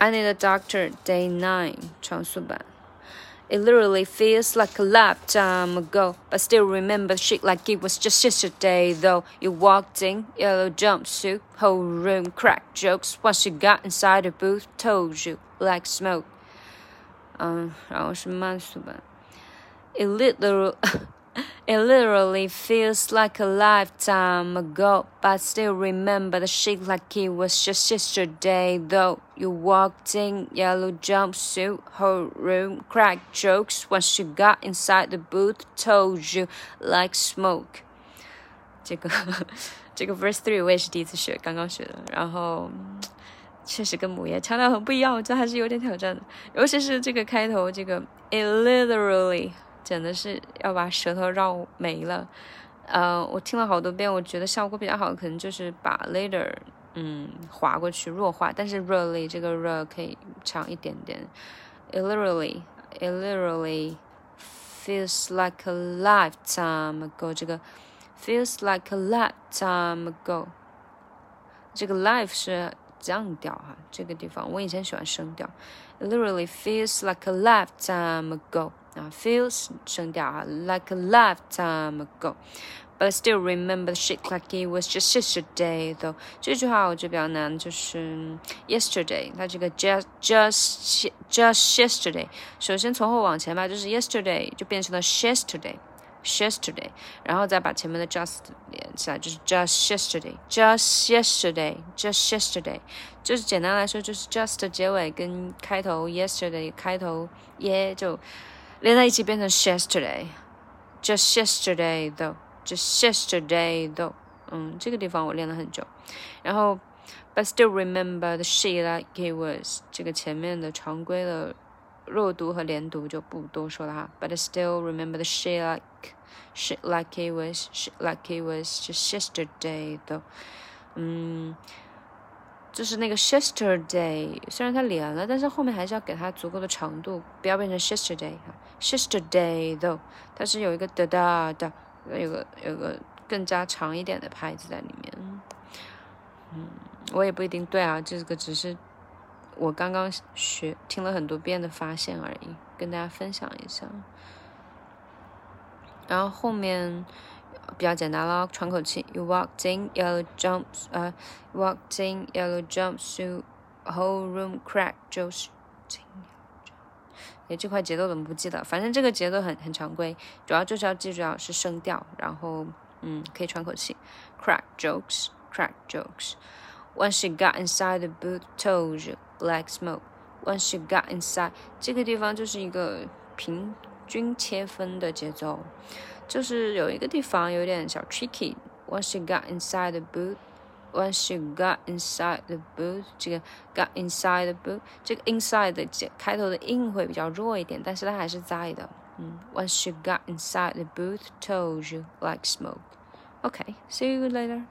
I Need a Doctor Day Nine 长速版。It literally feels like a lifetime ago, but still remember shit like it was just yesterday. Though you walked in, yellow jumpsuit, whole room cracked jokes. Once you got inside the booth, told you like smoke. 嗯，然后是慢速版。It literally it literally feels like a lifetime ago, but still remember the shit like it was just yesterday. Though you walked in yellow jumpsuit, whole room cracked jokes. Once you got inside the booth, told you like smoke. 这个这个 verse three 我也是第一次学，刚刚学的，然后确实跟母爷腔调很不一样，我觉得还是有点挑战的，尤其是这个开头，这个 it literally。 真的是要把舌头绕没了，呃，我听了好多遍，我觉得效果比较好，可能就是把 later 嗯划过去弱化，但是 really 这个 re 可以长一点点，it literally it literally feels like a lifetime ago，这个 feels like a lifetime ago，这个 life 是降调哈，这个地方我以前喜欢升调，it literally feels like a lifetime ago。啊，feels 声调啊，like a lifetime ago。But I still remember the shit like it was just yesterday, though。这句话我觉得比较难，就是 yesterday，它这个 just just just yesterday，首先从后往前吧，就是 yesterday 就变成了 yesterday。yesterday，然后再把前面的 just 连起来，就是 just yesterday，just yesterday，just yesterday，就是简单来说就是 just 结尾跟开头 yesterday 开头耶就。 连在一起变成 yesterday，just yesterday though，just yesterday though，嗯，这个地方我练了很久。然后，but still remember the she like it was，这个前面的常规的弱读和连读就不多说了哈。But still remember the she like she like it was she like it was just yesterday though，嗯。 就是那个 yesterday，虽然它连了，但是后面还是要给它足够的长度，不要变成 yesterday 哈。yesterday though，它是有一个哒哒哒，有个有个更加长一点的拍子在里面。嗯，我也不一定对啊，这个只是我刚刚学听了很多遍的发现而已，跟大家分享一下。然后后面。比较简单了，喘口气。You walked in yellow jumps，呃，walked in yellow jumpsuit，whole room cracked，就是。哎，这块节奏怎么不记得？反正这个节奏很很常规，主要就是要记住要是声调，然后嗯，可以喘口气。Crack jokes，crack jokes。Once you got inside the booth, told you like smoke. Once you got inside，这个地方就是一个平均切分的节奏。 就是有一个地方有点小 tricky。Once you got inside the booth, once you got inside the booth，这个 got inside the booth，这个 inside 的开头的音会比较弱一点，但是它还是在的。嗯，Once you got inside the booth, told you like smoke. Okay, see you later.